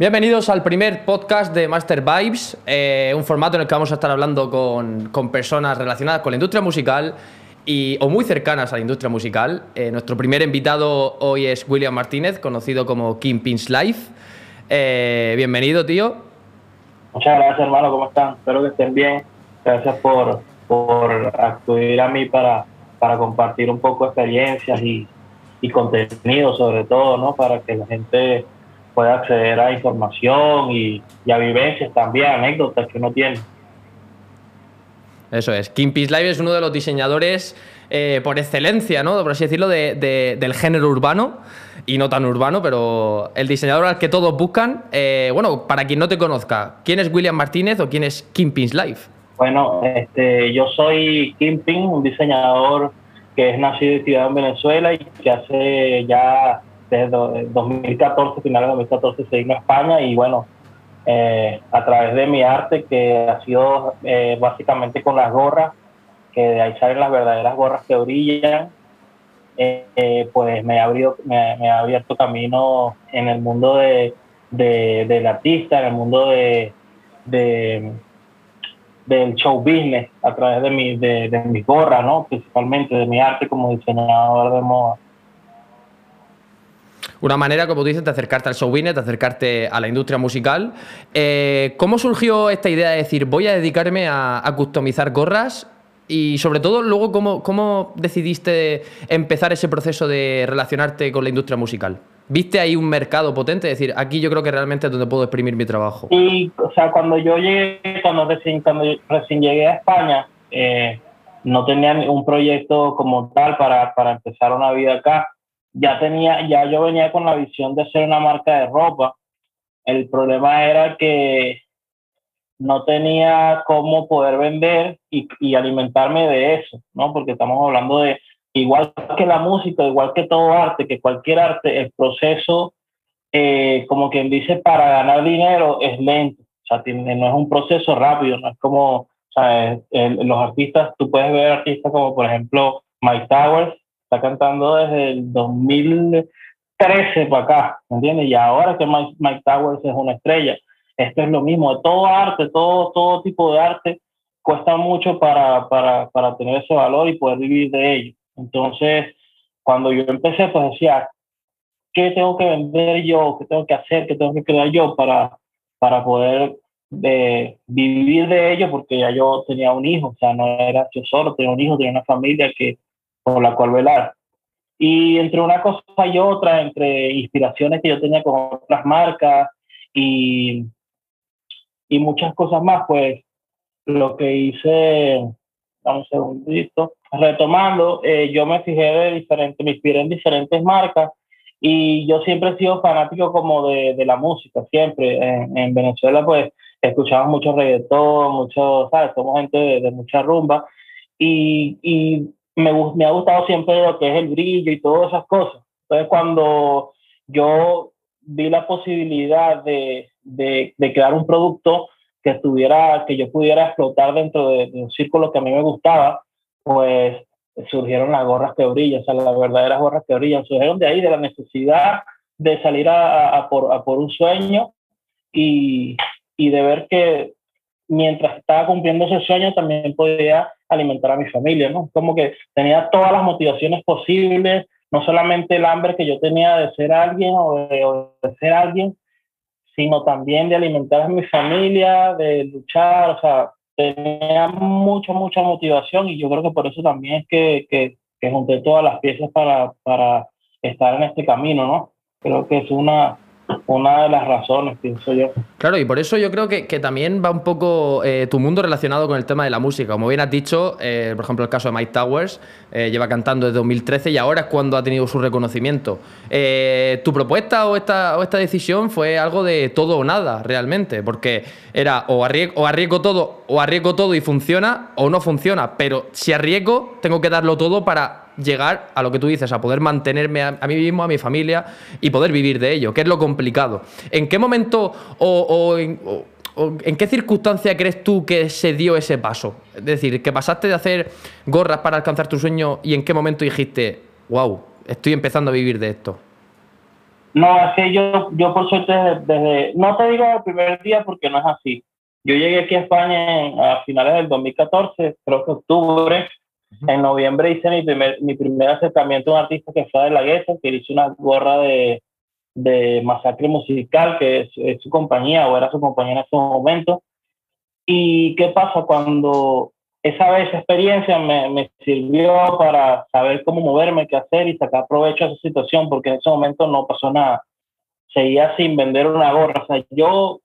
Bienvenidos al primer podcast de Master Vibes, eh, un formato en el que vamos a estar hablando con, personas relacionadas con la industria musical y, o muy cercanas a la industria musical. Eh, nuestro primer invitado hoy es William Martínez, conocido como Kingpin's Life. Eh, bienvenido, tío. Muchas gracias, hermano. ¿Cómo están? Espero que estén bien. Gracias por, por acudir a mí para, para compartir un poco experiencias y, y contenido, sobre todo, ¿no? Para que la gente puede acceder a información y, a vivencias también, anécdotas que uno tiene. Eso es. Kim Live es uno de los diseñadores eh, por excelencia, ¿no? Por así decirlo, del género urbano y no tan urbano, pero el diseñador al que todos buscan. Eh, bueno, para quien no te conozca, ¿quién es William Martínez o quién es Kim Live? Bueno, este, yo soy Kim un diseñador que es nacido y criado en Venezuela y que hace ya desde 2014, finales de 2014, se vino a España y bueno, eh, a través de mi arte, que ha sido eh, básicamente con las gorras, que de ahí salen las verdaderas gorras que brillan, eh, pues me ha, abierto, me, ha abierto camino en el mundo de, del artista, en el mundo de, del show business, a través de, mi, de, de mis gorras, ¿no? principalmente de mi arte como diseñador de moda una manera, como tú dices, de acercarte al show business, de acercarte a la industria musical. Eh, ¿Cómo surgió esta idea de decir, voy a dedicarme a, customizar gorras? Y sobre todo, luego, ¿cómo, ¿cómo decidiste empezar ese proceso de relacionarte con la industria musical? ¿Viste ahí un mercado potente? Es decir, aquí yo creo que realmente es donde puedo exprimir mi trabajo. Y, o sea, cuando yo llegué, cuando recién, cuando recién llegué a España, eh, no tenía un proyecto como tal para, para empezar una vida acá ya tenía, ya yo venía con la visión de ser una marca de ropa. El problema era que no tenía cómo poder vender y, y, alimentarme de eso, ¿no? Porque estamos hablando de, igual que la música, igual que todo arte, que cualquier arte, el proceso, eh, como quien dice, para ganar dinero es lento. O sea, tiene, no es un proceso rápido, no es como, o sea, los artistas, tú puedes ver artistas como, por ejemplo, Mike Towers, está cantando desde el 2013 para acá, ¿me? Y ahora que Mike, Towers es una estrella. Esto es lo mismo, todo arte, todo, todo tipo de arte cuesta mucho para, para, para tener ese valor y poder vivir de ello. Entonces, cuando yo empecé, pues decía, ¿qué tengo que vender yo? ¿Qué tengo que hacer? ¿Qué tengo que crear yo para, para poder eh, vivir de ello? Porque ya yo tenía un hijo, o sea, no era yo solo, tenía un hijo, tenía una familia que, por la cual velar. Y entre una cosa y otra, entre inspiraciones que yo tenía con otras marcas y, y muchas cosas más, pues lo que hice, vamos un segundito, retomando, eh, yo me fijé de diferentes, me inspiré en diferentes marcas y yo siempre he sido fanático como de, de la música, siempre. En, en, Venezuela pues escuchamos mucho reggaetón, mucho, ¿sabes? Somos gente de, de mucha rumba y, y me, me ha gustado siempre lo que es el brillo y todas esas cosas. Entonces, cuando yo vi la posibilidad de, crear un producto que estuviera, que yo pudiera explotar dentro de, un círculo que a mí me gustaba, pues surgieron las gorras que brillan, o sea, las verdaderas gorras que brillan, surgieron de ahí, de la necesidad de salir a, por, un sueño y de ver que mientras estaba cumpliendo ese sueño también podía alimentar a mi familia, ¿no? Como que tenía todas las motivaciones posibles, no solamente el hambre que yo tenía de ser alguien o de, ser alguien, sino también de alimentar a mi familia, de luchar, o sea, tenía mucha, mucha motivación y yo creo que por eso también es que, que, que junté todas las piezas para, para estar en este camino, ¿no? Creo que es una, una de las razones, pienso yo. Claro, y por eso yo creo que, también va un poco eh, tu mundo relacionado con el tema de la música. Como bien has dicho, eh, por ejemplo, el caso de Mike Towers, eh, lleva cantando desde 2013 y ahora es cuando ha tenido su reconocimiento. ¿Tu propuesta o esta, o esta decisión fue algo de todo o nada, realmente? Porque era o arriesgo, o arriesgo todo, o arriesgo todo y funciona, o no funciona. Pero si arriesgo, tengo que darlo todo para llegar a lo que tú dices, a poder mantenerme a, mí mismo, a mi familia y poder vivir de ello, que es lo complicado. ¿En qué momento o, en, qué circunstancia crees tú que se dio ese paso? Es decir, que pasaste de hacer gorras para alcanzar tu sueño y en qué momento dijiste, wow, estoy empezando a vivir de esto. No, es que yo, yo por suerte desde, no te digo el primer día porque no es así. Yo llegué aquí a España a finales del 2014, creo que octubre. En noviembre hice mi primer, mi primer acercamiento a un artista que fue de la que hizo una gorra de, de Masacre Musical, que es, su compañía o era su compañía en ese momento. ¿Y qué pasa cuando esa vez experiencia me, me, sirvió para saber cómo moverme, qué hacer y sacar provecho de esa situación, porque en ese momento no pasó nada. Seguía sin vender una gorra. O sea, yo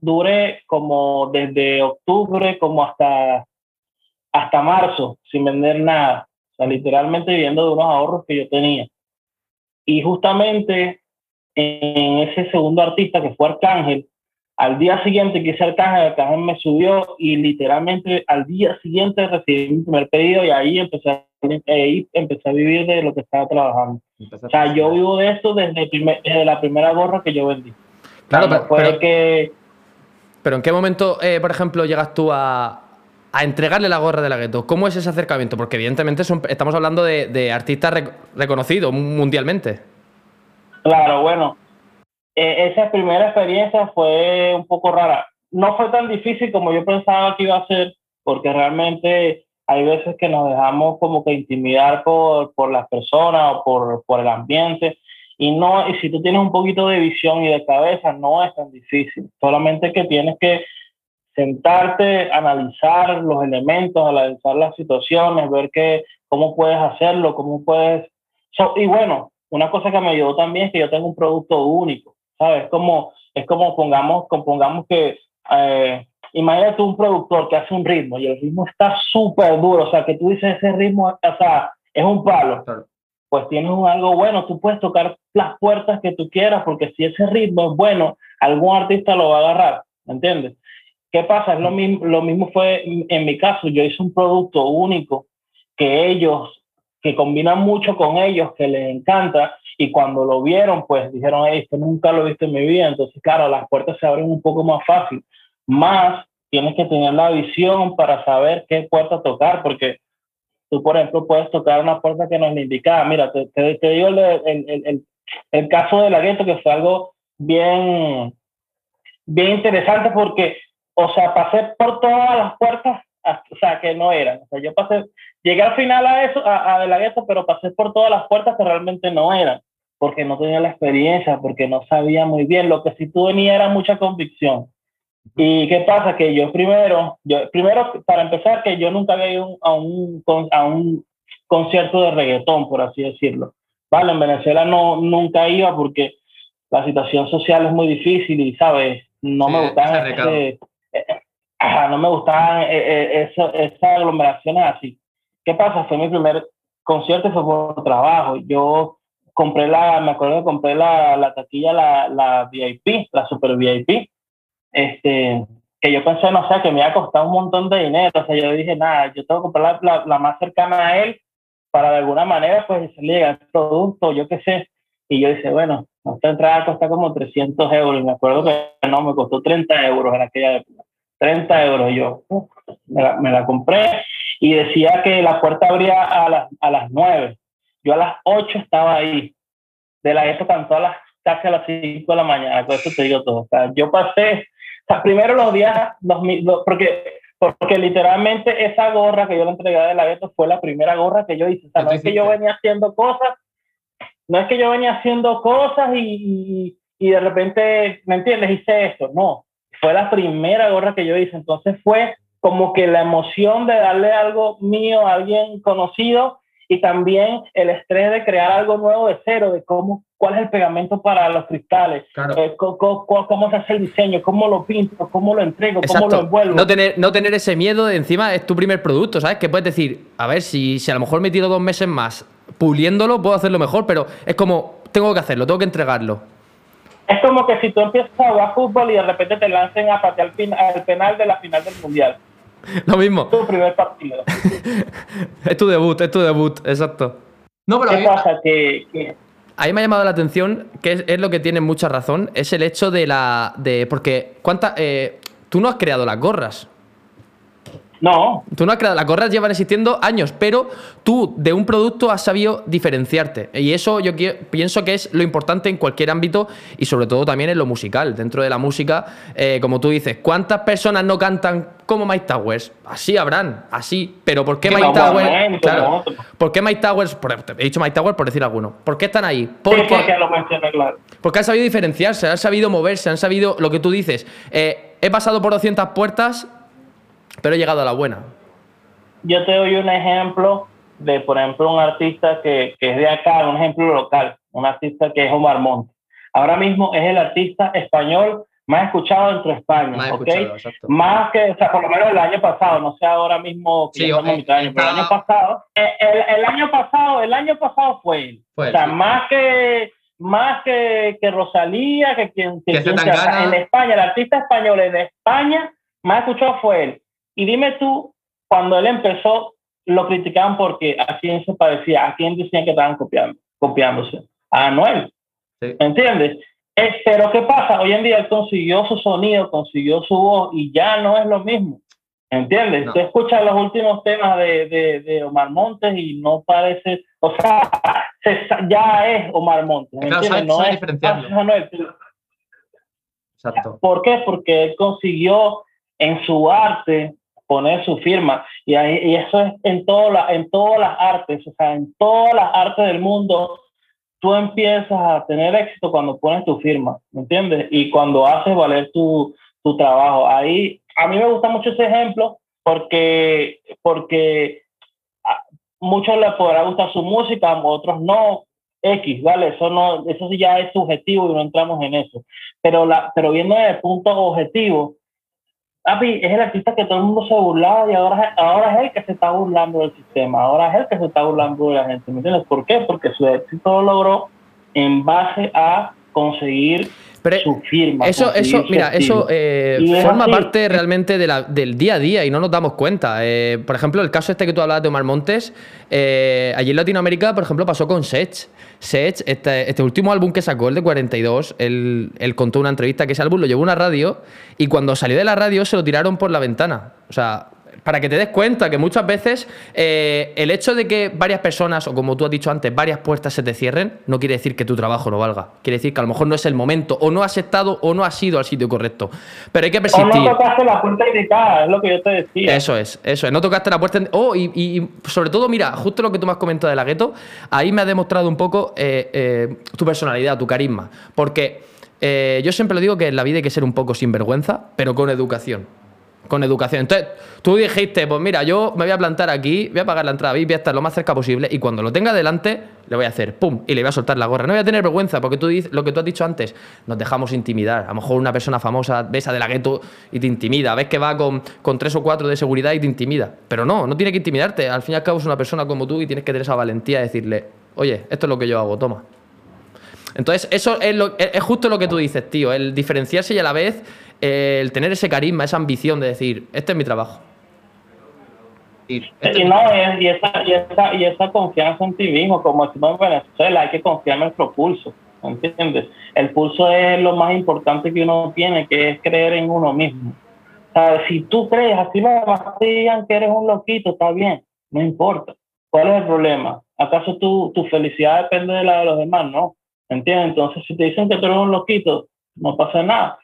duré como desde octubre como hasta, hasta marzo sin vender nada. O sea, literalmente viviendo de unos ahorros que yo tenía. Y justamente en ese segundo artista que fue Arcángel, al día siguiente que hice Arcángel, Arcángel me subió y literalmente al día siguiente recibí mi primer pedido y ahí empecé a, ahí empecé a vivir de lo que estaba trabajando. o sea, yo vivo de esto desde, desde, la primera gorra que yo vendí. Claro, pero, que... pero ¿en qué momento, eh, por ejemplo, llegas tú a, a entregarle la gorra de la gueto? ¿Cómo es ese acercamiento? Porque evidentemente estamos hablando de, de artistas reconocidos mundialmente. Claro, bueno, eh, esa primera experiencia fue un poco rara. No fue tan difícil como yo pensaba que iba a ser, porque realmente hay veces que nos dejamos como que intimidar por, por las personas o por, por el ambiente. Y no, y si tú tienes un poquito de visión y de cabeza, no es tan difícil. Solamente que tienes que sentarte, analizar los elementos, analizar las situaciones, ver que, cómo puedes hacerlo, cómo puedes... y bueno, una cosa que me ayudó también es que yo tengo un producto único, ¿sabes? Como, es como pongamos, pongamos que, eh, imagínate un productor que hace un ritmo y el ritmo está súper duro, o sea, que tú dices ese ritmo, o sea, es un palo. Pues tienes algo bueno, tú puedes tocar las puertas que tú quieras, porque si ese ritmo es bueno, algún artista lo va a agarrar, ¿me entiendes? ¿Qué pasa? Es lo mismo, lo mismo fue en mi caso, yo hice un producto único que ellos que combinan mucho con ellos, que les encanta, y cuando lo vieron, pues dijeron, esto nunca lo he visto en mi vida, entonces, claro, las puertas se abren un poco más fácil. Más tienes que tener la visión para saber qué puerta tocar, porque tú, por ejemplo, puedes tocar una puerta que no es la indicada. Mira, te, te, digo el, el, el, el, caso de la gueto, que fue algo bien, bien interesante, porque, o sea, pasé por todas las puertas o sea, que no eran. O sea, yo pasé, llegué al final a eso, a, a la pero pasé por todas las puertas que realmente no eran, porque no tenía la experiencia, porque no sabía muy bien. Lo que sí tuve ni era mucha convicción. ¿Y qué pasa? Que yo primero, yo, primero, para empezar, que yo nunca había ido a un, a un concierto de reggaetón, por así decirlo. Vale, en Venezuela no, nunca iba porque la situación social es muy difícil y, ¿sabes? No me gustaba ajá, no me gustaban eh, eh, eso, esas aglomeraciones así. ¿Qué pasa? Fue mi primer concierto, fue por trabajo. Yo compré la, me acuerdo que compré la, la taquilla, la, la VIP, la super VIP, este, que yo pensé, no sé, que me iba a costar un montón de dinero. O sea, yo dije, nada, yo tengo que comprar la, la, más cercana a él para de alguna manera, pues, llegar el producto, yo qué sé. Y yo dije, bueno, esta entrada cuesta como 300 euros. Y me acuerdo que no, me costó 30 euros en aquella época. 30 euros. Yo me la, compré y decía que la puerta abría a las, a las 9. Yo a las 8 estaba ahí. De la época cantó a las, casi a las 5 de la mañana. Con eso te digo todo. O sea, yo pasé, o sea, primero los días, porque, porque literalmente esa gorra que yo le entregué de la gueto fue la primera gorra que yo hice. O sea, no es que yo venía haciendo cosas, no es que yo venía haciendo cosas y, y de repente, ¿me entiendes? Hice esto. No, fue la primera gorra que yo hice, entonces fue como que la emoción de darle algo mío a alguien conocido y también el estrés de crear algo nuevo de cero, de cómo, cuál es el pegamento para los cristales, eh, cómo, se hace el diseño, cómo lo pinto, cómo lo entrego, cómo lo envuelvo. No tener, no tener ese miedo de encima es tu primer producto, ¿sabes? Que puedes decir, a ver, si, si a lo mejor me tiro dos meses más puliéndolo, puedo hacerlo mejor, pero es como, tengo que hacerlo, tengo que entregarlo. Es como que si tú empiezas a jugar fútbol y de repente te lancen a patear el penal de la final del mundial. Lo mismo. Es tu primer partido. es tu debut, es tu debut, exacto. No, pero ¿Qué pasa? Que, A mí me ha llamado la atención, que es, lo que tiene mucha razón, es el hecho de la. de Porque, ¿cuánta, eh, tú no has creado las gorras. No. Tú no has creado, las gorras llevan existiendo años, pero tú de un producto has sabido diferenciarte. Y eso yo pienso que es lo importante en cualquier ámbito y sobre todo también en lo musical. Dentro de la música, eh, como tú dices, ¿cuántas personas no cantan como Mike Towers? Así habrán, así. Pero ¿por qué Mike Towers? Claro, ¿Por qué Mike Towers? he dicho Mike Towers por decir alguno. ¿Por qué están ahí? Porque, porque lo mencioné, claro. Porque han sabido diferenciarse, han sabido moverse, han sabido lo que tú dices. Eh, he pasado por 200 puertas pero he llegado a la buena. Yo te doy un ejemplo de, por ejemplo, un artista que, que es de acá, un ejemplo local, un artista que es Omar Monte. Ahora mismo es el artista español más escuchado dentro de España, más Más que, o sea, por lo menos el año pasado, no sé ahora mismo sí, año, pero el año pasado, eh, el, año pasado, el año pasado fue él. o sea, más que más que, que Rosalía, que quien, que, en España, el artista español en España más escuchado fue él. Y dime tú, cuando él empezó, lo criticaban porque a quién se parecía, a quién decían que estaban copiando, copiándose. A Anuel. ¿Me entiendes? Eh, pero ¿qué pasa? Hoy en día él consiguió su sonido, consiguió su voz y ya no es lo mismo. ¿Entiendes? Tú escuchas los últimos temas de, de, de, Omar Montes y no parece, o sea, ya es Omar Montes. entiendes? no es Anuel. Exacto. ¿Por qué? Porque él consiguió en su arte poner su firma. Y, ahí, y eso es en, la, en todas las artes, o sea, en todas las artes del mundo, tú empiezas a tener éxito cuando pones tu firma, ¿me entiendes? Y cuando haces valer tu, tu trabajo. Ahí, a mí me gusta mucho ese ejemplo porque, porque a muchos les podrá gustar su música, a otros no. X, ¿vale? Eso, no, eso ya es subjetivo y no entramos en eso. Pero, la, pero viendo desde el punto objetivo, Papi, es el artista que todo el mundo se burlaba y ahora, ahora es él que se está burlando del sistema, ahora es él que se está burlando de la gente. ¿Me entiendes? ¿Por qué? Porque su éxito lo logró en base a conseguir su firma. Eso, eso, mira, eso eh, forma parte realmente de la, del día a día y no nos damos cuenta. Eh, por ejemplo, el caso este que tú hablabas de Omar Montes, eh, allí en Latinoamérica, por ejemplo, pasó con Sech. Sech, este, este, último álbum que sacó, el de 42, él, él contó una entrevista que ese álbum lo llevó a una radio y cuando salió de la radio se lo tiraron por la ventana. O sea, para que te des cuenta que muchas veces eh, el hecho de que varias personas, o como tú has dicho antes, varias puertas se te cierren, no quiere decir que tu trabajo no valga. Quiere decir que a lo mejor no es el momento, o no has estado, o no has ido al sitio correcto. Pero hay que persistir. O no tocaste la puerta indicada, es lo que yo te decía. Eso es, eso es. No tocaste la puerta. Oh, y, sobre todo, mira, justo lo que tú me has comentado de la gueto, ahí me ha demostrado un poco eh, eh, tu personalidad, tu carisma. Porque yo siempre lo digo que en la vida hay que ser un poco sinvergüenza, pero con educación con educación. Entonces, tú dijiste, pues mira, yo me voy a plantar aquí, voy a pagar la entrada voy a estar lo más cerca posible y cuando lo tenga delante, le voy a hacer pum y le voy a soltar la gorra. No voy a tener vergüenza porque tú dices, lo que tú has dicho antes, nos dejamos intimidar. A lo mejor una persona famosa besa de la gueto y te intimida, ves que va con, con tres o cuatro de seguridad y te intimida. Pero no, no tiene que intimidarte. Al fin y al cabo es una persona como tú y tienes que tener esa valentía de decirle, oye, esto es lo que yo hago, toma. Entonces, eso es, lo, es justo lo que tú dices, tío, el diferenciarse y a la vez el tener ese carisma, esa ambición de decir, este es mi trabajo. Y, no, y, esa, y, esa, y esa confianza en ti mismo, como decimos en Venezuela, hay que confiar en nuestro pulso, ¿entiendes? El pulso es lo más importante que uno tiene, que es creer en uno mismo. O si tú crees, así lo digan que eres un loquito, está bien, no importa. ¿Cuál es el problema? ¿Acaso tu, tu felicidad depende de la de los demás? No. ¿Entiendes? Entonces, si te dicen que tú eres un loquito, no pasa nada.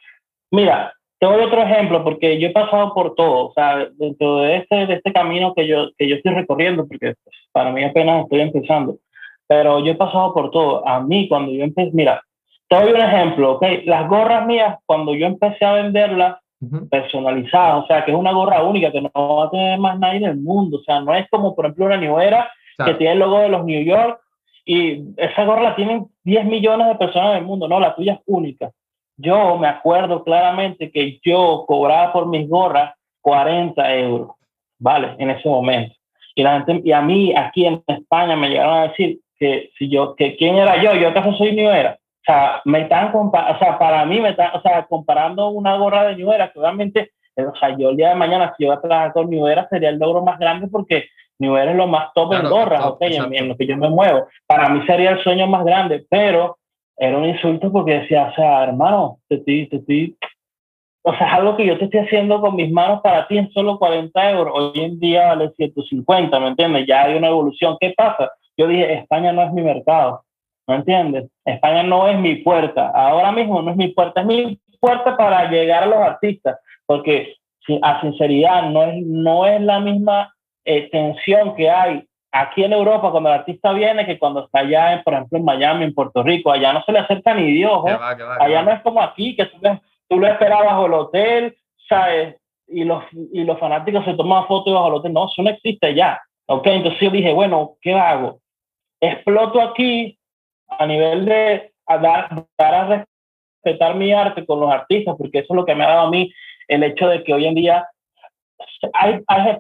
Mira, te doy otro ejemplo porque yo he pasado por todo, o sea, dentro de este, de este camino que yo, que yo estoy recorriendo, porque pues, para mí apenas estoy empezando, pero yo he pasado por todo. A mí, cuando yo empecé, mira, te doy un ejemplo, ¿ok? Las gorras mías, cuando yo empecé a venderlas personalizadas, o sea, que es una gorra única que no va a tener más nadie en el mundo, o sea, no es como, por ejemplo, una New Era que tiene el logo de los New York y esa gorra la tienen 10 millones de personas en el mundo, no, la tuya es única. Yo me acuerdo claramente que yo cobraba por mis gorras 40 euros, ¿vale? En ese momento. Y, la gente, y a mí aquí en España me llegaron a decir que si yo, que quién era yo, yo acaso soy New Era. O sea, me están o sea, para mí me están, o sea, comparando una gorra de New Era, que obviamente, eh, o sea, yo el día de mañana si yo voy a trabajar con New Era sería el logro más grande porque New Era es lo más top en gorras, ok, en, lo que yo me muevo. Para mí sería el sueño más grande, pero era un insulto porque decía, o sea, hermano, te estoy, te estoy, o sea, es algo que yo te estoy haciendo con mis manos para ti en solo 40 euros. Hoy en día vale 150, ¿me entiendes? Ya hay una evolución. ¿Qué pasa? Yo dije, España no es mi mercado, ¿me entiendes? España no es mi puerta. Ahora mismo no es mi puerta, es mi puerta para llegar a los artistas, porque a sinceridad no es, no es la misma eh, tensión que hay aquí en Europa cuando el artista viene que cuando está allá, por ejemplo, en Miami, en Puerto Rico, allá no se le acerca ni Dios, ¿eh? allá no es como aquí, que tú, tú lo esperas bajo el hotel, ¿sabes? Y los, y los fanáticos se toman fotos bajo el hotel, no, eso no existe ya, ¿ok? Entonces yo dije, bueno, ¿qué hago? Exploto aquí a nivel de dar, dar a respetar mi arte con los artistas, porque eso es lo que me ha dado a mí el hecho de que hoy en día hay, hay,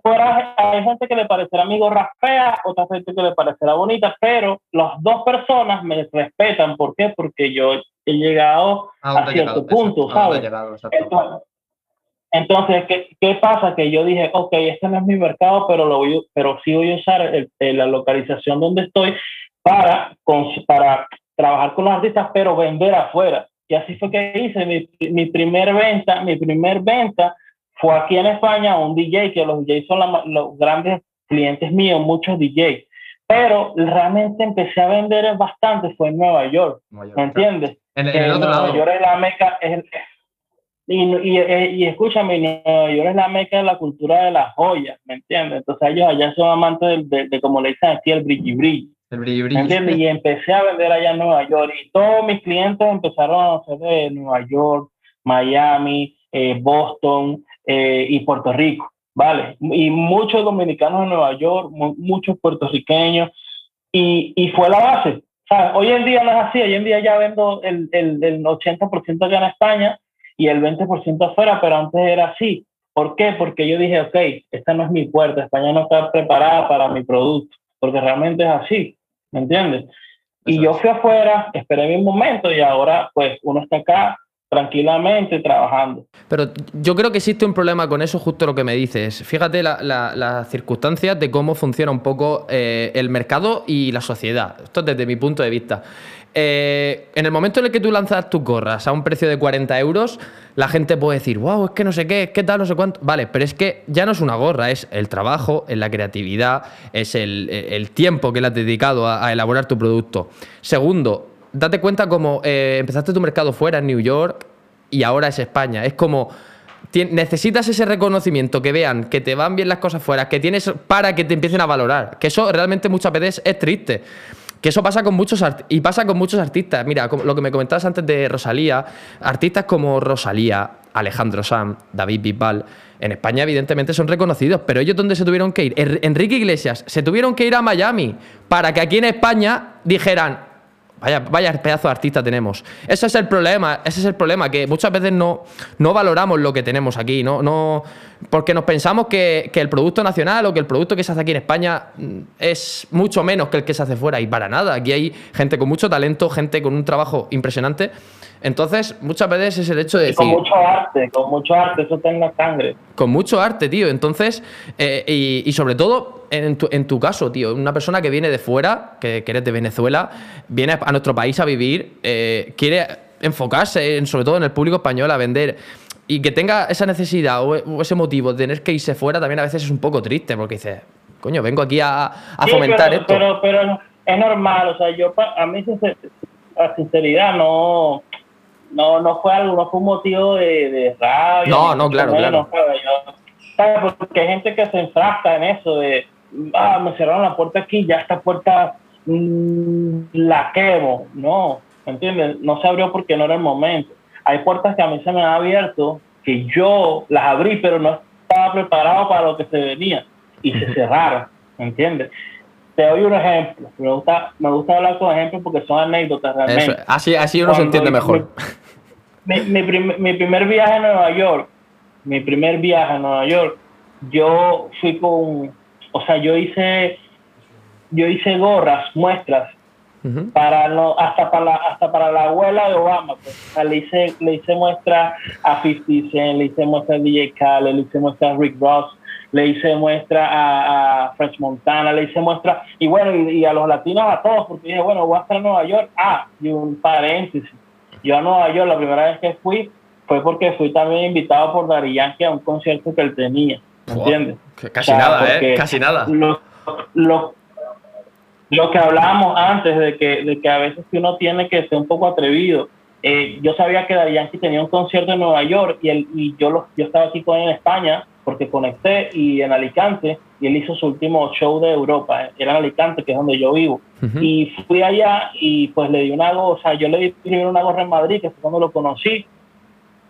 hay gente que le parecerá mi gorra fea, otra gente que le parecerá bonita, pero las dos personas me respetan. ¿Por qué? Porque yo he llegado a, cierto punto, ¿sabes? entonces, ¿qué, ¿qué, pasa? Que yo dije, ok, este no es mi mercado, pero, lo voy, pero sí voy a usar la localización donde estoy para, para trabajar con los artistas, pero vender afuera. Y así fue que hice mi, mi primer venta, mi primer venta fue aquí en España un DJ, que los DJs son los grandes clientes míos, muchos DJs. Pero realmente empecé a vender bastante, fue en Nueva York, ¿me entiendes? En, el otro Nueva lado. York es la meca, es, y, y, y, escúchame, Nueva York es la meca de la cultura de las joyas, ¿me entiendes? Entonces ellos allá son amantes de, de, como le dicen aquí, el brilli brilli. ¿Me entiendes? Y empecé a vender allá en Nueva York y todos mis clientes empezaron a ser de Nueva York, Miami, eh, Boston eh, y Puerto Rico, ¿vale? Y muchos dominicanos en Nueva York, muchos puertorriqueños, y, y, fue la base. sea, Hoy en día no es así, hoy en día ya vendo el, el, el 80% acá en España y el 20% afuera, pero antes era así. ¿Por qué? Porque yo dije, ok, esta no es mi puerta, España no está preparada para mi producto, porque realmente es así. ¿me entiendes? Y yo fui afuera, esperé mi momento y ahora pues uno está acá tranquilamente trabajando. Pero yo creo que existe un problema con eso, justo lo que me dices. Fíjate las la, circunstancias de cómo funciona un poco eh, el mercado y la sociedad. Esto desde mi punto de vista. Eh, en el momento en el que tú lanzas tus gorras a un precio de 40 euros, la gente puede decir, wow, es que no sé qué, es que tal, no sé cuánto. Vale, pero es que ya no es una gorra, es el trabajo, es la creatividad, es el, tiempo que le has dedicado a, elaborar tu producto. Segundo, date cuenta cómo eh, empezaste tu mercado fuera en New York y ahora es España. Es como necesitas ese reconocimiento, que vean que te van bien las cosas fuera, que tienes para que te empiecen a valorar. Que eso realmente muchas veces es triste. Que eso pasa con muchos y pasa con muchos artistas. Mira, lo que me comentabas antes de Rosalía, artistas como Rosalía, Alejandro Sam, David Bisbal, en España evidentemente son reconocidos, pero ellos dónde se tuvieron que ir? Enrique Iglesias, se tuvieron que ir a Miami para que aquí en España dijeran, Vaya, vaya pedazo de artista tenemos. Ese es el problema, ese es el problema, que muchas veces no, no valoramos lo que tenemos aquí, no, no, porque nos pensamos que, que, el producto nacional o que el producto que se hace aquí en España mm, es mucho menos que el que se hace fuera, y para nada. Aquí hay gente con mucho talento, gente con un trabajo impresionante entonces, muchas veces es el hecho de decir... Con mucho arte, con mucho arte, eso tenga sangre. Con mucho arte, tío. Entonces, eh, y, sobre todo en tu, en tu, caso, tío, una persona que viene de fuera, que, eres de Venezuela, viene a nuestro país a vivir, eh, quiere enfocarse en, sobre todo en el público español a vender y que tenga esa necesidad o, ese motivo de tener que irse fuera también a veces es un poco triste porque dices, coño, vengo aquí a, a fomentar esto. Pero, pero es normal, o sea, yo a mí sinceridad no no, no fue algo, no fue un motivo de, de rabia. No, no, claro, claro. Porque hay gente que se enfrasca en eso de, ah, me cerraron la puerta aquí, ya esta puerta mm, la quemo. No, ¿me entiendes? No se abrió porque no era el momento. Hay puertas que a mí se me han abierto, que yo las abrí, pero no estaba preparado para lo que se venía y se cerraron, ¿me entiendes? Te doy un ejemplo. Me gusta, me gusta hablar con ejemplos porque son anécdotas realmente. así, así uno se entiende mejor mi, mi, mi, primer viaje a Nueva York, mi primer viaje a Nueva York, yo fui con, o sea, yo hice, yo hice gorras, muestras, para no, hasta para la, hasta para la abuela de Obama, pues. le hice, le hice muestra a 50 Cent, le hice muestra a DJ Khaled, le hice muestra a Rick Ross, le hice muestra a, a French Montana, le hice muestra, y bueno, y, y, a los latinos a todos, porque dije, bueno, voy a estar en Nueva York, ah, y un paréntesis, yo a Nueva York, la primera vez que fui, fue porque fui también invitado por Dari Yankee a un concierto que él tenía, ¿entiendes? Casi nada, ¿eh? Casi nada. Lo, lo, que hablábamos antes de que, de que a veces uno tiene que ser un poco atrevido. Eh, yo sabía que Dari Yankee tenía un concierto en Nueva York y, él, y yo, lo, yo estaba aquí con él en España porque conecté y en Alicante y él hizo su último show de Europa, era en Alicante, que es donde yo vivo. Y fui allá y pues le di una gorra, o sea, yo le di primero una gorra en Madrid, que fue cuando lo conocí,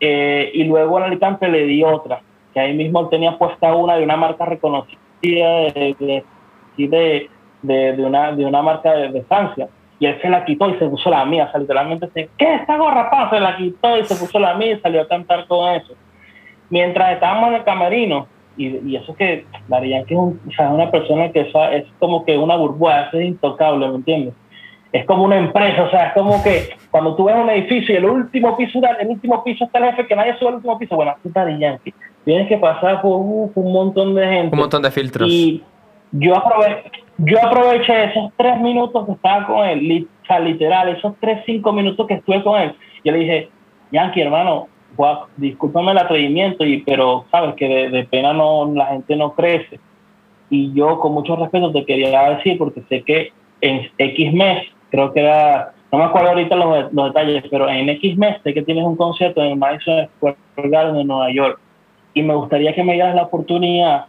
eh, y luego en Alicante le di otra, que ahí mismo él tenía puesta una de una marca reconocida de, de, de, de una, de una marca de, Francia. Y él se la quitó y se puso la mía, o sea, literalmente, ¿qué esta gorra? Se la quitó y se puso la mía y salió a cantar con eso mientras estábamos en el camerino, y, eso que Darían que es, una persona que es, como que una burbuja, es intocable, ¿me entiendes? Es como una empresa, o sea, es como que cuando tú ves un edificio y el último piso, el último piso está el jefe, que nadie sube al último piso, bueno, es Daddy Yankee. Tienes que pasar por un montón de gente. Un montón de filtros. Y yo, aprove yo aproveché esos tres minutos que estaba con él, literal, esos tres, cinco minutos que estuve con él. Yo le dije, Yankee, hermano, discúlpame el atrevimiento, y, pero sabes que de, pena no la gente no crece. Y yo con mucho respeto te quería decir, porque sé que en X mes, creo que era, no me acuerdo ahorita los, detalles, pero en X mes sé que tienes un concierto en el Madison Square Garden de Nueva York. Y me gustaría que me dieras la oportunidad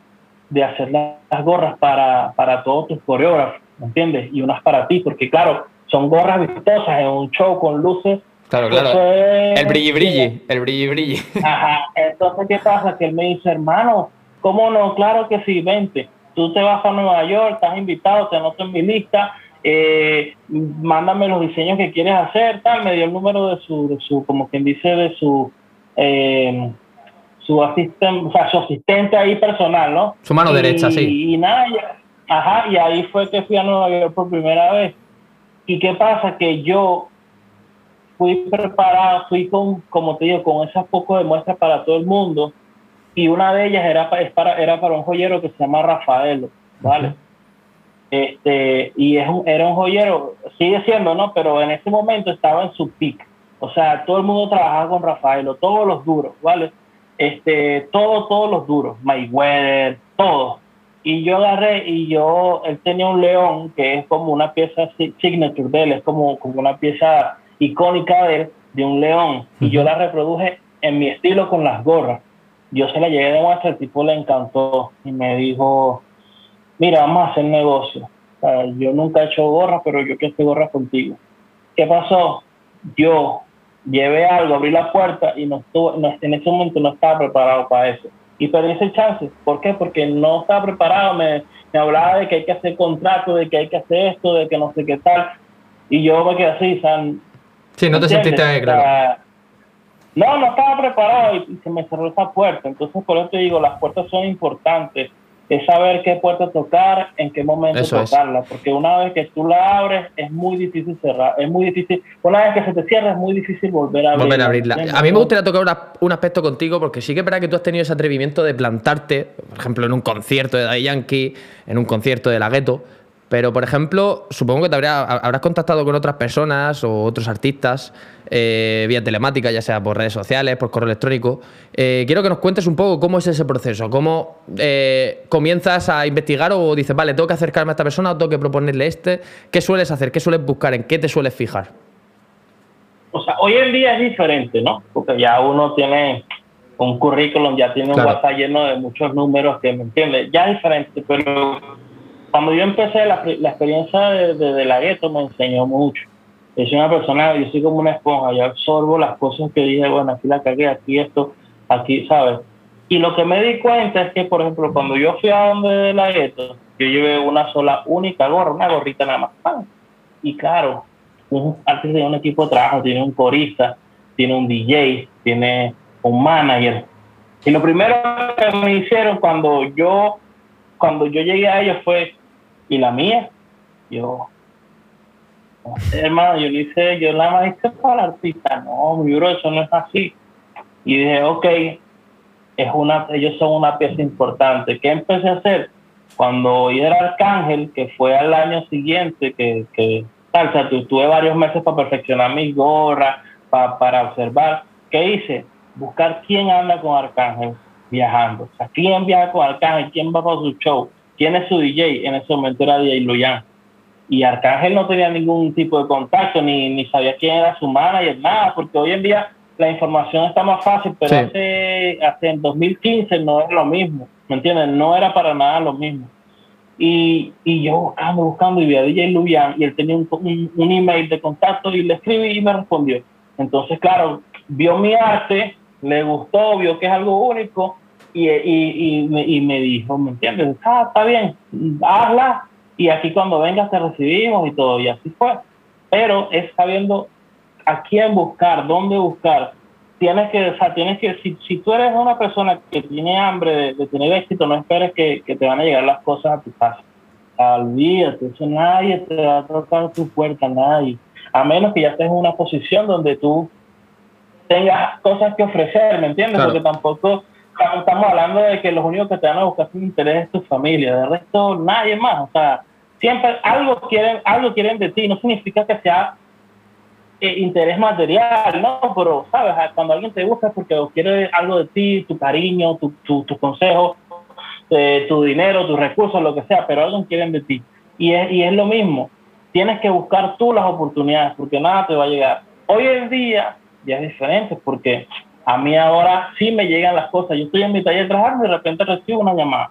de hacer las gorras para, para todos tus coreógrafos, ¿me entiendes? Y unas para ti, porque claro, son gorras vistosas en un show con luces Claro, claro. el brilli brilli, el brilli brilli. Ajá, entonces, ¿qué pasa? Que él me dice, hermano, ¿cómo no? Claro que sí, vente. Tú te vas a Nueva York, estás invitado, te anoto en mi lista, eh, mándame los diseños que quieres hacer, tal. Me dio el número de su, de su como quien dice, de su, eh, su asistente, o sea, su asistente ahí personal, ¿no? Su mano derecha, sí. Y nada, ajá, y ahí fue que fui a Nueva York por primera vez. ¿Y qué pasa? Que yo fui preparado, fui con, como te digo, con esas pocos de muestras para todo el mundo. Y una de ellas era, para, era para un joyero que se llama Rafaelo, ¿vale? Este, y es un, era un joyero, sigue siendo, ¿no? Pero en ese momento estaba en su pick. O sea, todo el mundo trabajaba con Rafaelo, todos los duros, ¿vale? Este, todos, todos los duros, Mayweather, todos. Y yo agarré y yo, él tenía un león que es como una pieza signature de él, es como, como una pieza icónica de, de un león y yo la reproduje en mi estilo con las gorras. Yo se la llegué de muestra, el tipo le encantó y me dijo, mira, vamos a hacer negocio. yo nunca he hecho gorras, pero yo quiero hacer gorras contigo. ¿Qué pasó? Yo llevé algo, abrí la puerta y no estuvo, en ese momento no estaba preparado para eso. Y perdí ese chance. ¿Por qué? Porque no estaba preparado. Me, me hablaba de que hay que hacer contrato, de que hay que hacer esto, de que no sé qué tal. Y yo me quedé así, San, Sí, no te sentiste claro. No, no estaba preparado y, se me cerró esa puerta. Entonces, por eso te digo, las puertas son importantes. Es saber qué puerta tocar, en qué momento tocarla. Porque una vez que tú la abres, es muy difícil cerrar. Es muy difícil. Una vez que se te cierra, es muy difícil volver a, volver a abrirla. A mí me gustaría tocar un aspecto contigo, porque sí que es verdad que tú has tenido ese atrevimiento de plantarte, por ejemplo, en un concierto de Daddy Yankee, en un concierto de La Ghetto pero, por ejemplo, supongo que te habrás contactado con otras personas o otros artistas eh, vía telemática, ya sea por redes sociales, por correo electrónico. Eh, quiero que nos cuentes un poco cómo es ese proceso, cómo eh, comienzas a investigar o dices, vale, tengo que acercarme a esta persona o tengo que proponerle este. ¿Qué sueles hacer? ¿Qué sueles buscar? ¿En qué te sueles fijar? O sea, hoy en día es diferente, ¿no? Porque ya uno tiene un currículum, ya tiene un WhatsApp lleno de muchos números que me entiende. Ya es diferente, pero cuando yo empecé la, la experiencia de, de, la gueto me enseñó mucho. Yo soy una persona, yo soy como una esponja, yo absorbo las cosas que dije, bueno, aquí la cagué, aquí esto, aquí, ¿sabes? Y lo que me di cuenta es que, por ejemplo, cuando yo fui a donde de la gueto, yo llevé una sola, única gorra, una gorrita nada más. Y claro, un artista tiene un equipo de trabajo, tiene un corista, tiene un DJ, tiene un manager. Y lo primero que me hicieron cuando yo, cuando yo llegué a ellos fue, y la mía, yo, hermano, yo le hice, yo la más hice para la artista, no, mi bro, eso no es así. Y dije, ok, es una, ellos son una pieza importante. ¿Qué empecé a hacer? Cuando yo era Arcángel, que fue al año siguiente, que, que o sea, tuve varios meses para perfeccionar mis gorras, para, para observar. ¿Qué hice? buscar quién anda con Arcángel viajando. O sea, quién viaja con Arcángel, quién va para su show, quién es su DJ. En ese momento era DJ Luyan. Y Arcángel no tenía ningún tipo de contacto, ni, ni sabía quién era su manager, nada, porque hoy en día la información está más fácil, pero hace, hace en 2015 no es lo mismo, ¿me entiendes? No era para nada lo mismo. Y, y yo buscando, buscando, y vi a DJ Luyan, y él tenía un, un, email de contacto, y le escribí y me respondió. Entonces, claro, vio mi arte, le gustó, vio que es algo único, y, y, y, me, dijo, ¿me entiendes? Ah, está bien, hazla, y aquí cuando vengas te recibimos y todo, y así fue. Pero es sabiendo a quién buscar, dónde buscar. Tienes que, o sea, tienes que, si, si tú eres una persona que tiene hambre de, tener éxito, no esperes que, que, te van a llegar las cosas a tu casa. Olvídate, eso nadie te va a tocar tu puerta, nadie. A menos que ya estés en una posición donde tú tengas cosas que ofrecer, ¿me entiendes? Porque tampoco estamos hablando de que los únicos que te van a buscar sin interés es tu familia, de resto nadie más. O sea, siempre algo quieren, algo quieren de ti, no significa que sea eh, interés material, ¿no? Pero, ¿sabes? Cuando alguien te busca porque quiere algo de ti, tu cariño, tu, tu, tu consejo, eh, tu dinero, tus recursos, lo que sea, pero algo quieren de ti. Y es, y es lo mismo. Tienes que buscar tú las oportunidades porque nada te va a llegar. Hoy en día ya es diferente porque a mí ahora sí me llegan las cosas. Yo estoy en mi taller trabajando y de repente recibo una llamada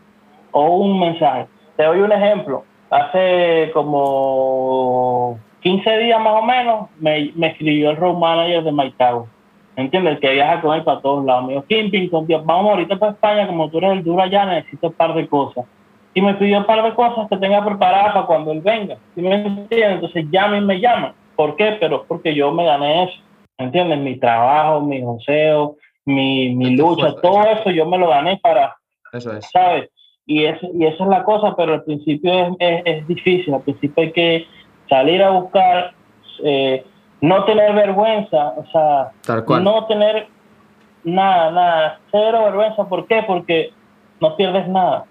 o un mensaje. Te doy un ejemplo. Hace como 15 días más o menos, me, escribió el road manager de Maitao. ¿Entiendes? Que viaja con él para todos lados. Me dijo, Kimping, vamos ahorita para España, como tú eres el duro allá, necesito un par de cosas. Y me pidió un par de cosas que tenga preparadas para cuando él venga. ¿Sí me entiendes? Entonces ya a mí me llaman. ¿Por qué? Pero porque yo me gané eso. ¿Entiendes? Mi trabajo, mi joseo, mi, mi lucha, todo eso yo me lo gané para, eso es. ¿sabes? Y eso, y eso es la cosa, pero al principio es, es, es difícil. Al principio hay que salir a buscar, eh, no tener vergüenza, o sea, no tener nada, nada, cero vergüenza. ¿Por qué? Porque no pierdes nada.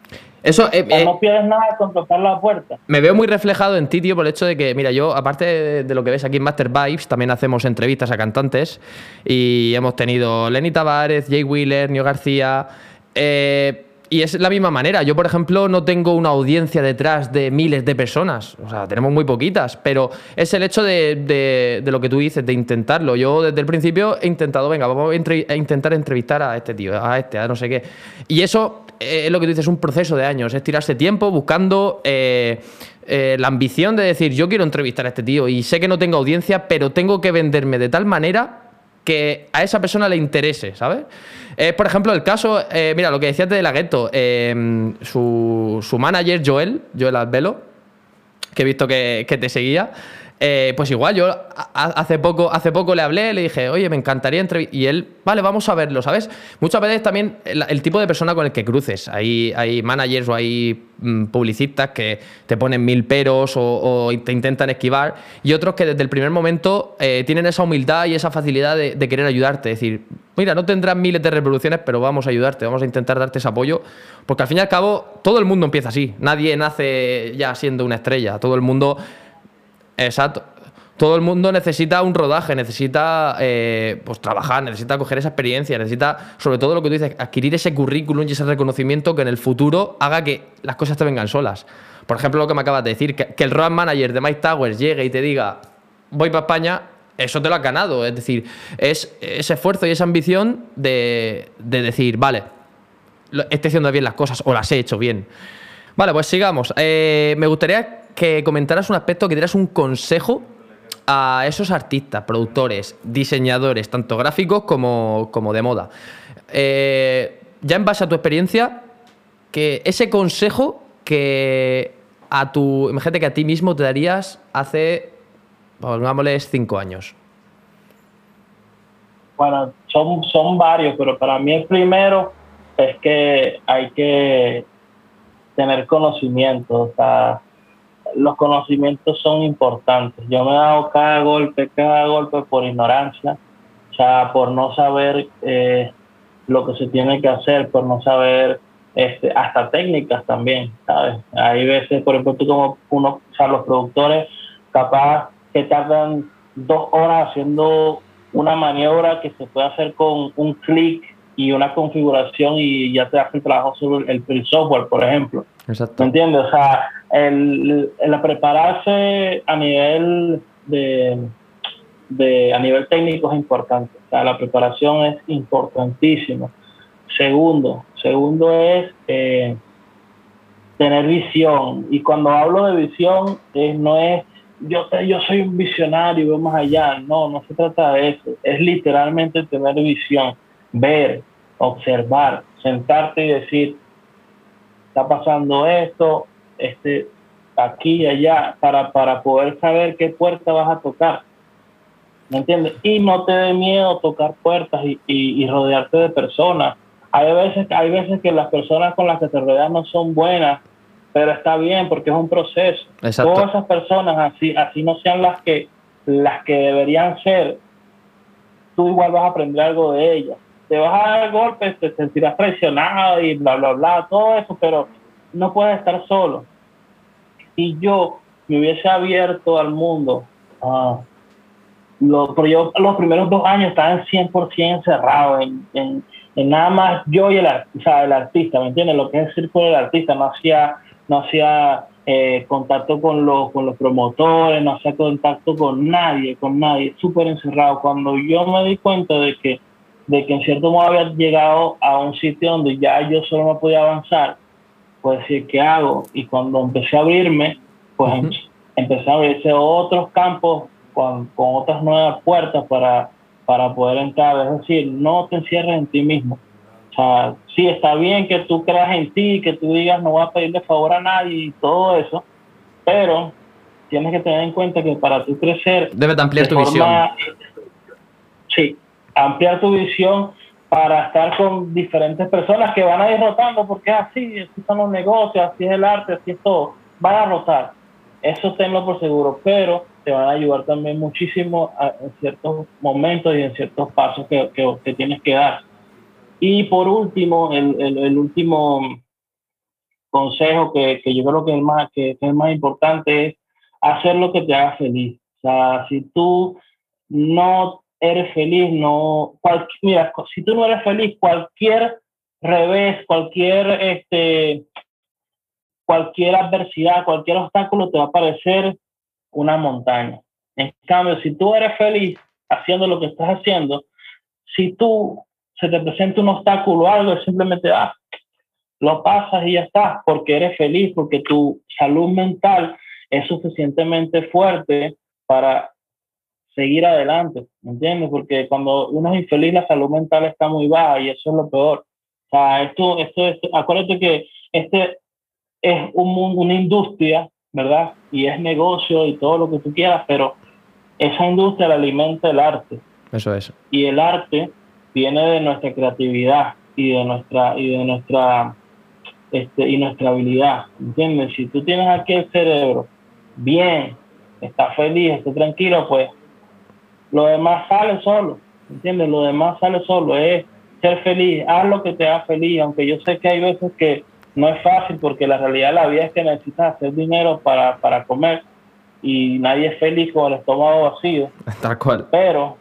Eso, eh, eh, no pierdes nada con tocar la puerta. Me veo muy reflejado en ti, tío, por el hecho de que, mira, yo, aparte de, lo que ves aquí en Master Vibes, también hacemos entrevistas a cantantes y hemos tenido Lenny Tavares, Jay Wheeler, Nio García. Eh, y es la misma manera. Yo, por ejemplo, no tengo una audiencia detrás de miles de personas. O sea, tenemos muy poquitas. Pero es el hecho de, lo que tú dices, de intentarlo. Yo desde el principio he intentado, venga, vamos a, intentar entrevistar a este tío, a este, a no sé qué. Y eso eh, es lo que tú dices, es un proceso de años. Es tirarse tiempo buscando... Eh, eh, la ambición de decir, yo quiero entrevistar a este tío y sé que no tengo audiencia, pero tengo que venderme de tal manera que a esa persona le interese, ¿sabes? Es, por ejemplo, el caso, eh, mira, lo que decías de la gueto, eh, su, su, manager, Joel, Joel Albelo, que he visto que, que te seguía, eh, pues igual, yo hace poco, hace poco le hablé, le dije, oye, me encantaría entrevistar. Y él, vale, vamos a verlo, ¿sabes? Muchas veces también el, tipo de persona con el que cruces. Hay, hay managers o hay mm, publicistas que te ponen mil peros o, te intentan esquivar. Y otros que desde el primer momento eh, tienen esa humildad y esa facilidad de, querer ayudarte. Es decir, mira, no tendrás miles de reproducciones, pero vamos a ayudarte, vamos a intentar darte ese apoyo. Porque al fin y al cabo, todo el mundo empieza así. Nadie nace ya siendo una estrella. Todo el mundo Exacto. Todo el mundo necesita un rodaje, necesita eh, pues trabajar, necesita coger esa experiencia, necesita, sobre todo lo que tú dices, adquirir ese currículum y ese reconocimiento que en el futuro haga que las cosas te vengan solas. Por ejemplo, lo que me acabas de decir, que, el road manager de Mike Towers llegue y te diga, voy para España, eso te lo has ganado. Es decir, es ese esfuerzo y esa ambición de, decir, vale, estoy haciendo bien las cosas o las he hecho bien. Vale, pues sigamos. Eh, me gustaría que comentaras un aspecto, que dieras un consejo a esos artistas, productores, diseñadores, tanto gráficos como, como de moda. Eh, ya en base a tu experiencia, que ese consejo que a tu, imagínate que a ti mismo te darías hace, pongámosles, cinco años. Bueno, son, son varios, pero para mí el primero es que hay que tener conocimiento, o sea, los conocimientos son importantes. Yo me he dado cada golpe, cada golpe por ignorancia, o sea, por no saber eh, lo que se tiene que hacer, por no saber este, hasta técnicas también, ¿sabes? Hay veces, por ejemplo, tú como uno, o sea, los productores capaz que tardan dos horas haciendo una maniobra que se puede hacer con un clic y una configuración y ya te hace el trabajo sobre el, software, por ejemplo. Exacto. ¿Me entiendes? O sea, el, prepararse a nivel de, de, a nivel técnico es importante. O sea, la preparación es importantísima. Segundo, segundo es eh, tener visión. Y cuando hablo de visión, no es yo, yo soy un visionario, voy más allá. No, no se trata de eso. Es literalmente tener visión, ver, observar, sentarte y decir, está pasando esto, este, aquí y allá, para, para poder saber qué puerta vas a tocar. ¿Me entiendes? Y no te dé miedo tocar puertas y, y, rodearte de personas. Hay veces, hay veces que las personas con las que te rodeas no son buenas pero está bien porque es un proceso. Todas esas personas así, así no sean las que, las que deberían ser, tú igual vas a aprender algo de ellas. Te vas a dar golpes, te sentirás traicionado y bla, bla, bla, todo eso, pero no puedes estar solo. Si yo me hubiese abierto al mundo, ah, lo, pero yo los primeros dos años estaba en 100% encerrado en, en, en, nada más yo y el, o sea, el artista, ¿me entiendes? Lo que es el círculo del artista, no hacía no hacía eh, contacto con los, con los promotores, no hacía contacto con nadie, con nadie, súper encerrado. Cuando yo me di cuenta de que, de que en cierto modo había llegado a un sitio donde ya yo solo no podía avanzar, pues decir, ¿qué hago? Y cuando empecé a abrirme, pues empecé a abrirse otros campos con, con otras nuevas puertas para, para poder entrar. Es decir, no te encierres en ti mismo o sea, sí está bien que tú creas en ti, que tú digas no voy a pedirle favor a nadie y todo eso, pero tienes que tener en cuenta que para tú crecer... Debes ampliar tu visión. Sí, ampliar tu visión para estar con diferentes personas que van a ir rotando, porque así, así son los negocios, así es el arte, así es todo. Van a rotar, eso tenlo por seguro, pero te van a ayudar también muchísimo en ciertos momentos y en ciertos pasos que, que, que tienes que dar. Y por último, el, el, último consejo que, que, yo creo que es, más, que, es más importante es hacer lo que te haga feliz. O sea, si tú no eres feliz, no, mira, si tú no eres feliz, cualquier revés, cualquier, este, cualquier adversidad, cualquier obstáculo te va a parecer una montaña. En cambio, si tú eres feliz haciendo lo que estás haciendo, si tú se te presenta un obstáculo o algo, simplemente ah, lo pasas y ya está, porque eres feliz, porque tu salud mental es suficientemente fuerte para seguir adelante, ¿me entiendes? Porque cuando uno es infeliz, la salud mental está muy baja y eso es lo peor. O sea, esto, esto, esto acuérdate que este es un mundo, una industria, ¿verdad? Y es negocio y todo lo que tú quieras, pero esa industria la alimenta el arte. Eso es. Y el arte viene de nuestra creatividad y de nuestra y de nuestra este, y nuestra habilidad, ¿entiendes? Si tú tienes aquí el cerebro bien, estás feliz, estás tranquilo, pues lo demás sale solo, ¿entiendes? Lo demás sale solo, es ser feliz, haz lo que te haga feliz, aunque yo sé que hay veces que no es fácil porque la realidad de la vida es que necesitas hacer dinero para, para comer y nadie es feliz con el estómago vacío. Tal cual. Pero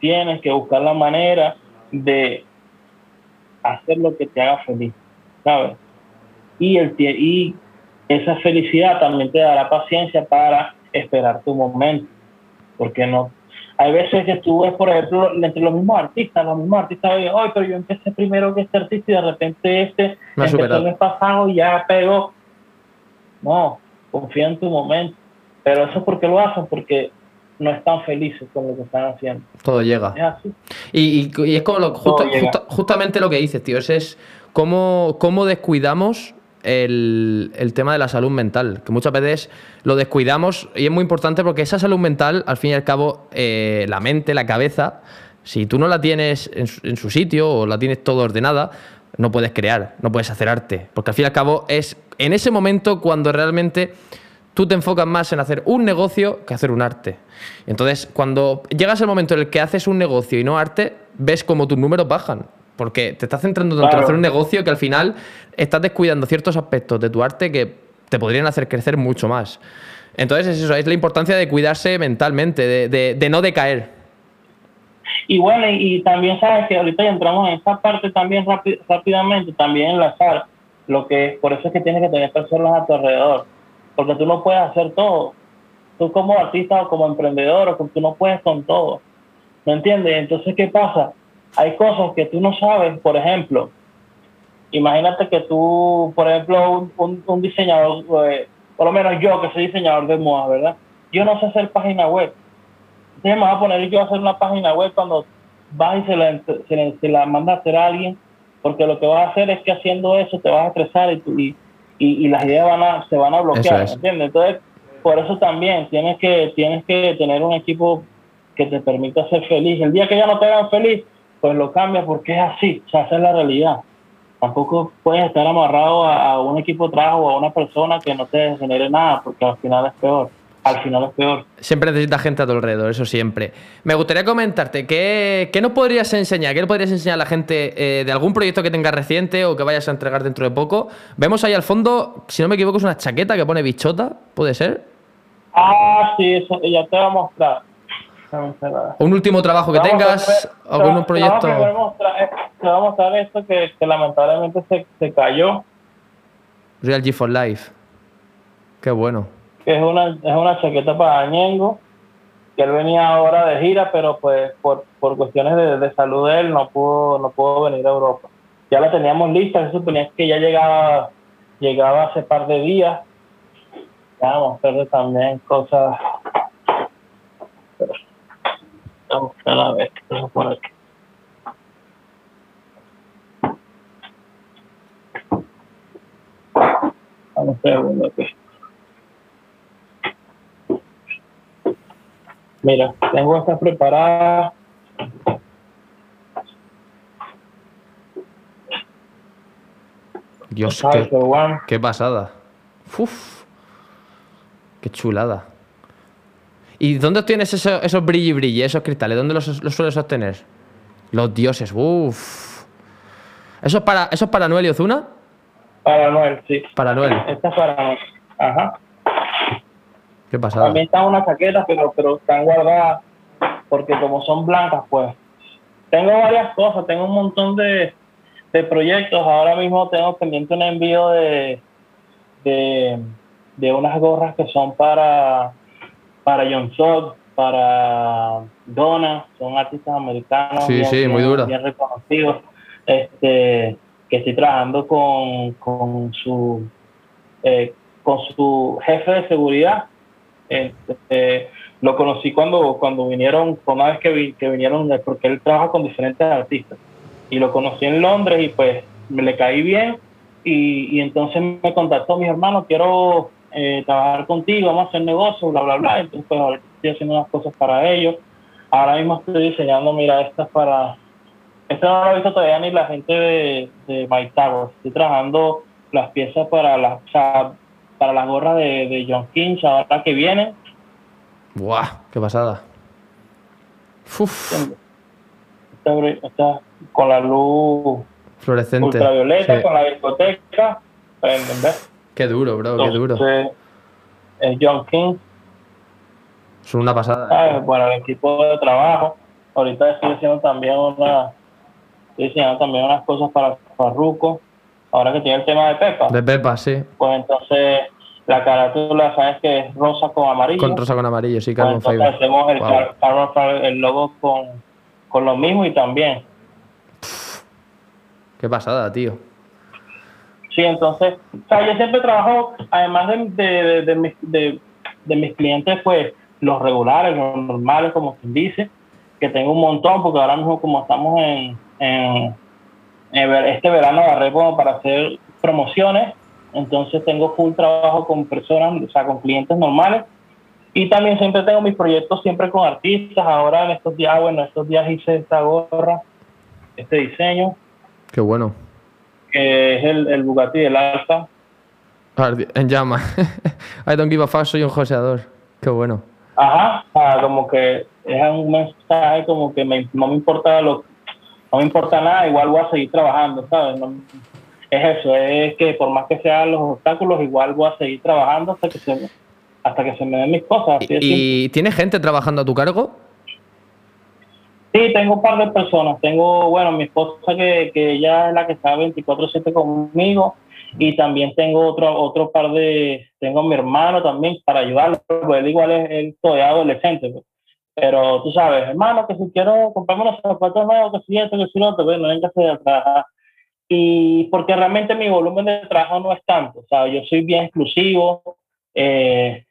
tienes que buscar la manera de hacer lo que te haga feliz, ¿sabes? Y, el, y esa felicidad también te dará paciencia para esperar tu momento, porque no. Hay veces que tú ves, por ejemplo, entre los mismos artistas, los mismos artistas, oye, hoy, pero yo empecé primero que este artista y de repente este Me empezó el mes pasado y ya pegó. No, confía en tu momento. Pero eso es porque lo hacen, porque no están felices con lo que están haciendo. Todo llega. Es así. Y, y, es como lo, justamente lo que dices, tío. Es, es cómo, cómo descuidamos el, tema de la salud mental, que muchas veces lo descuidamos y es muy importante porque esa salud mental, al fin y al cabo, eh, la mente, la cabeza, si tú no la tienes en, en, su sitio o la tienes todo ordenada, no puedes crear, no puedes hacer arte, porque al fin y al cabo es en ese momento cuando realmente tú te enfocas más en hacer un negocio que hacer un arte. Entonces, cuando llegas al momento en el que haces un negocio y no arte, ves como tus números bajan. Porque te estás centrando tanto en hacer un negocio que al final estás descuidando ciertos aspectos de tu arte que te podrían hacer crecer mucho más. Entonces, es eso, es la importancia de cuidarse mentalmente, de, no decaer. Y bueno, y, también sabes que ahorita entramos en esa parte también rápidamente, también enlazar lo que por eso es que tienes que tener personas a tu alrededor, porque tú no puedes hacer todo. Tú como artista o como emprendedor, tú no puedes con todo. ¿Me entiendes? Entonces, ¿qué pasa? Hay cosas que tú no sabes, por ejemplo, imagínate que tú, por ejemplo, un, un, diseñador, eh, por lo menos yo que soy diseñador de moda, ¿verdad? Yo no sé hacer página web. Entonces me voy a poner yo a hacer una página web cuando vas y se la, se, la manda a hacer a alguien, porque lo que vas a hacer es que haciendo eso te vas a estresar y, y, y, las ideas van a, se van a bloquear, ¿entiendes? Entonces, por eso también tienes que, tienes que tener un equipo que te permita ser feliz. El día que ya no te hagan feliz, pues lo cambias porque es así, o sea, esa es la realidad tampoco puedes estar amarrado a, un equipo de trabajo o a una persona que no te genere nada, porque al final es peor. Al final es peor. Siempre necesitas gente a tu alrededor, eso siempre. Me gustaría comentarte, ¿qué, qué nos podrías enseñar? ¿Qué le podrías enseñar a la gente eh, de algún proyecto que tengas reciente o que vayas a entregar dentro de poco? Vemos ahí al fondo, si no me equivoco, es una chaqueta que pone bichota, ¿puede ser? Ah, sí, eso ya te voy a mostrar. Un último trabajo que tengas, algún proyecto. Te voy a mostrar esto que, lamentablemente se, se, cayó. Real G for Life. Qué bueno. Que es una, es una chaqueta para Ñengo, que él venía ahora de gira, pero pues por, por cuestiones de, de, salud de él no pudo, no pudo venir a Europa. Ya la teníamos lista, se suponía que ya llegaba, llegaba hace par de días. Vamos a hacerle también cosas Vamos a la vez, por aquí. Vamos a segundo aquí. Mira, tengo esta preparada. Dios, qué, qué pasada. Uf, qué chulada. ¿Y dónde obtienes esos, esos brilli brilli, esos cristales? ¿Dónde los, sueles obtener? Los dioses, uff. ¿Eso es para, eso es para Noel y Ozuna? Para Noel, sí. Para Noel. Esta es para Noel. Ajá. ¿Qué pasa? También están unas chaquetas, pero, pero están guardadas porque como son blancas, pues. Tengo varias cosas, tengo un montón de, de proyectos. Ahora mismo tengo pendiente un envío de, de, de unas gorras que son para para John Sog, para Donna, son artistas americanos sí, sí, muy bien reconocidos, este, que estoy trabajando con, con su eh, con su jefe de seguridad. Este, lo conocí cuando, cuando vinieron, una vez que, que vinieron, porque él trabaja con diferentes artistas. Y lo conocí en Londres y pues me le caí bien. Y, y entonces me contactó mi hermano, quiero eh, trabajar contigo, vamos a hacer negocio, bla, bla, bla. Entonces, pues ahora estoy haciendo unas cosas para ellos. Ahora mismo estoy diseñando, mira, estas para... Esto no lo he visto todavía ni la gente de, de My Towers. Estoy trabajando las piezas para las, para las gorras de, de John King, ahora que vienen. ¡Buah! ¡Qué pasada! Uf. Esta, con la luz fluorescente ultravioleta, con la discoteca. Qué duro, bro, qué duro. Es John King. Es una pasada. ¿eh? Bueno, el equipo de trabajo. Ahorita estoy haciendo también una. Estoy diseñando también unas cosas para Farruko. Ahora que tiene el tema de Pepa. De Pepa, sí. Pues entonces la carátula, sabes que es rosa con amarillo. Con rosa con amarillo, sí, Carbon pues entonces hacemos el, el logo con, con lo mismo y también. Qué pasada, tío. Sí, entonces, o sea, yo siempre trabajo, además de, de, mis, de, mis clientes, pues los regulares, los normales, como quien dice, que tengo un montón, porque ahora mismo como estamos en, en, este verano agarré como para hacer promociones, entonces tengo full trabajo con personas, o sea, con clientes normales, y también siempre tengo mis proyectos siempre con artistas, ahora en estos días, bueno, estos días hice esta gorra, este diseño. Qué bueno que es el, el Bugatti del Alfa. En llama. I don't give a fuck, soy un joseador. Qué bueno. Ajá, como que es un mensaje como que me, no me importa lo no me importa nada, igual voy a seguir trabajando, ¿sabes? es eso, es que por más que sean los obstáculos, igual voy a seguir trabajando hasta que se, hasta que se me den mis cosas. ¿Y, ¿y tienes gente trabajando a tu cargo? Sí, tengo un par de personas. Tengo, bueno, mi esposa que, que ella es la que está 24/7 conmigo y también tengo otro, otro par de, tengo a mi hermano también para ayudarlo, porque él igual es, él todavía adolescente, pues. pero tú sabes, hermano, que si quiero comprarme unos zapatos nuevos, que si esto, que si lo otro, bueno, venga a trabajar. Y porque realmente mi volumen de trabajo no es tanto, o sea, yo soy bien exclusivo, eh,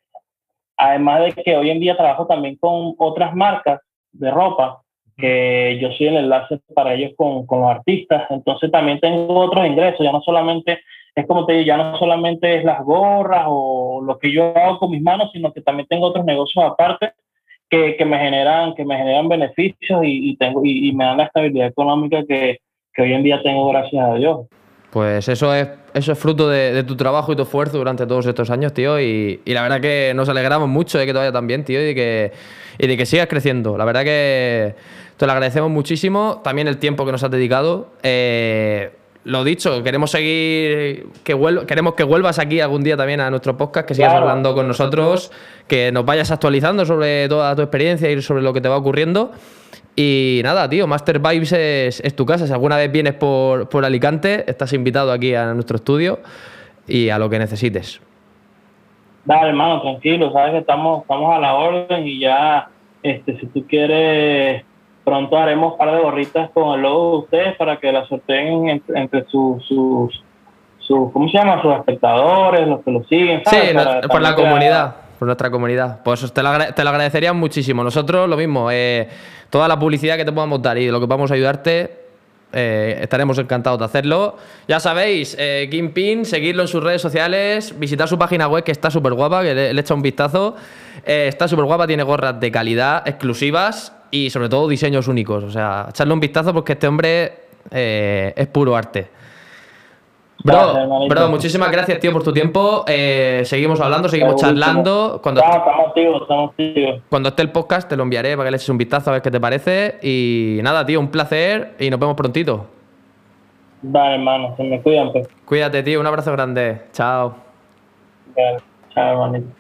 además de que hoy en día trabajo también con otras marcas de ropa, que yo soy el enlace para ellos con, con los artistas, entonces también tengo otros ingresos, ya no solamente es como te digo, ya no solamente es las gorras o lo que yo hago con mis manos, sino que también tengo otros negocios aparte que, que me generan que me generan beneficios y, tengo y, me dan la estabilidad económica que, que, hoy en día tengo gracias a Dios. Pues eso es, eso es fruto de, tu trabajo y tu esfuerzo durante todos estos años, tío. Y, y, la verdad que nos alegramos mucho de que te vaya tan bien, tío, y de que, y de que sigas creciendo. La verdad que te lo agradecemos muchísimo. También el tiempo que nos has dedicado. Eh, lo dicho, queremos seguir, que queremos que vuelvas aquí algún día también a nuestro podcast, que sigas hablando con nosotros, que nos vayas actualizando sobre toda tu experiencia y sobre lo que te va ocurriendo. Y nada, tío, Master Vibes es, tu casa. Si alguna vez vienes por, por, Alicante, estás invitado aquí a nuestro estudio y a lo que necesites. Dale, hermano, tranquilo, sabes que estamos, estamos a la orden y ya, este, si tú quieres pronto haremos un par de gorritas con el logo de ustedes para que la sorteen entre, sus, sus, ¿cómo se llama? Sus espectadores, los que lo siguen. Sí, por la comunidad, por nuestra comunidad. Pues te lo, te lo agradecerían muchísimo. Nosotros lo mismo, eh, toda la publicidad que te podamos dar y lo que vamos a ayudarte, eh, estaremos encantados de hacerlo. Ya sabéis, eh, Pin, seguirlo en sus redes sociales, visitar su página web que está súper guapa, que le, echa un vistazo. Eh, está súper guapa, tiene gorras de calidad, exclusivas y sobre todo diseños únicos. O sea, echarle un vistazo porque este hombre eh, es puro arte. Bro, bro, muchísimas gracias, tío, por tu tiempo. Eh, seguimos hablando, seguimos charlando. Cuando, estamos tío, estamos tío. cuando esté el podcast, te lo enviaré para que le eches un vistazo a ver qué te parece. Y nada, tío, un placer y nos vemos prontito. Vale, hermano, se me cuidan. Pues. Cuídate, tío, un abrazo grande. Chao. chao, hermanito.